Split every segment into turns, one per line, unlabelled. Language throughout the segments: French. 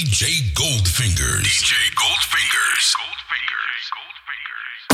DJ Goldfingers. DJ Goldfingers.
Goldfingers. Goldfingers.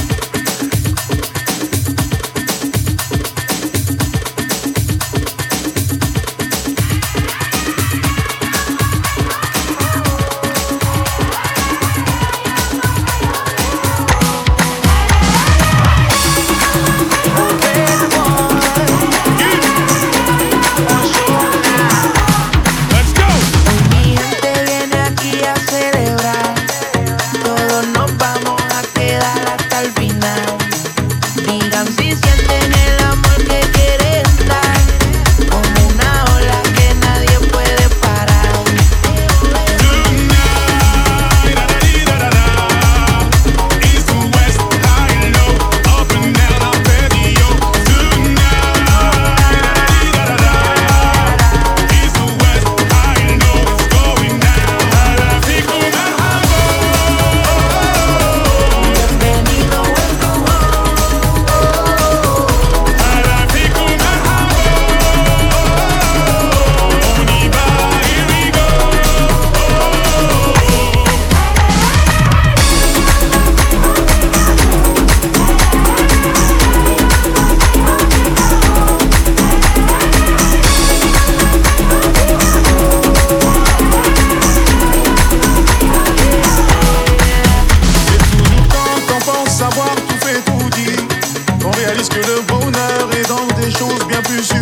que
le bonheur est dans des choses bien plus.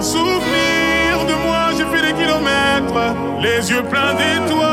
Sans souvenir de moi, j'ai fait des kilomètres, les yeux pleins d'étoiles.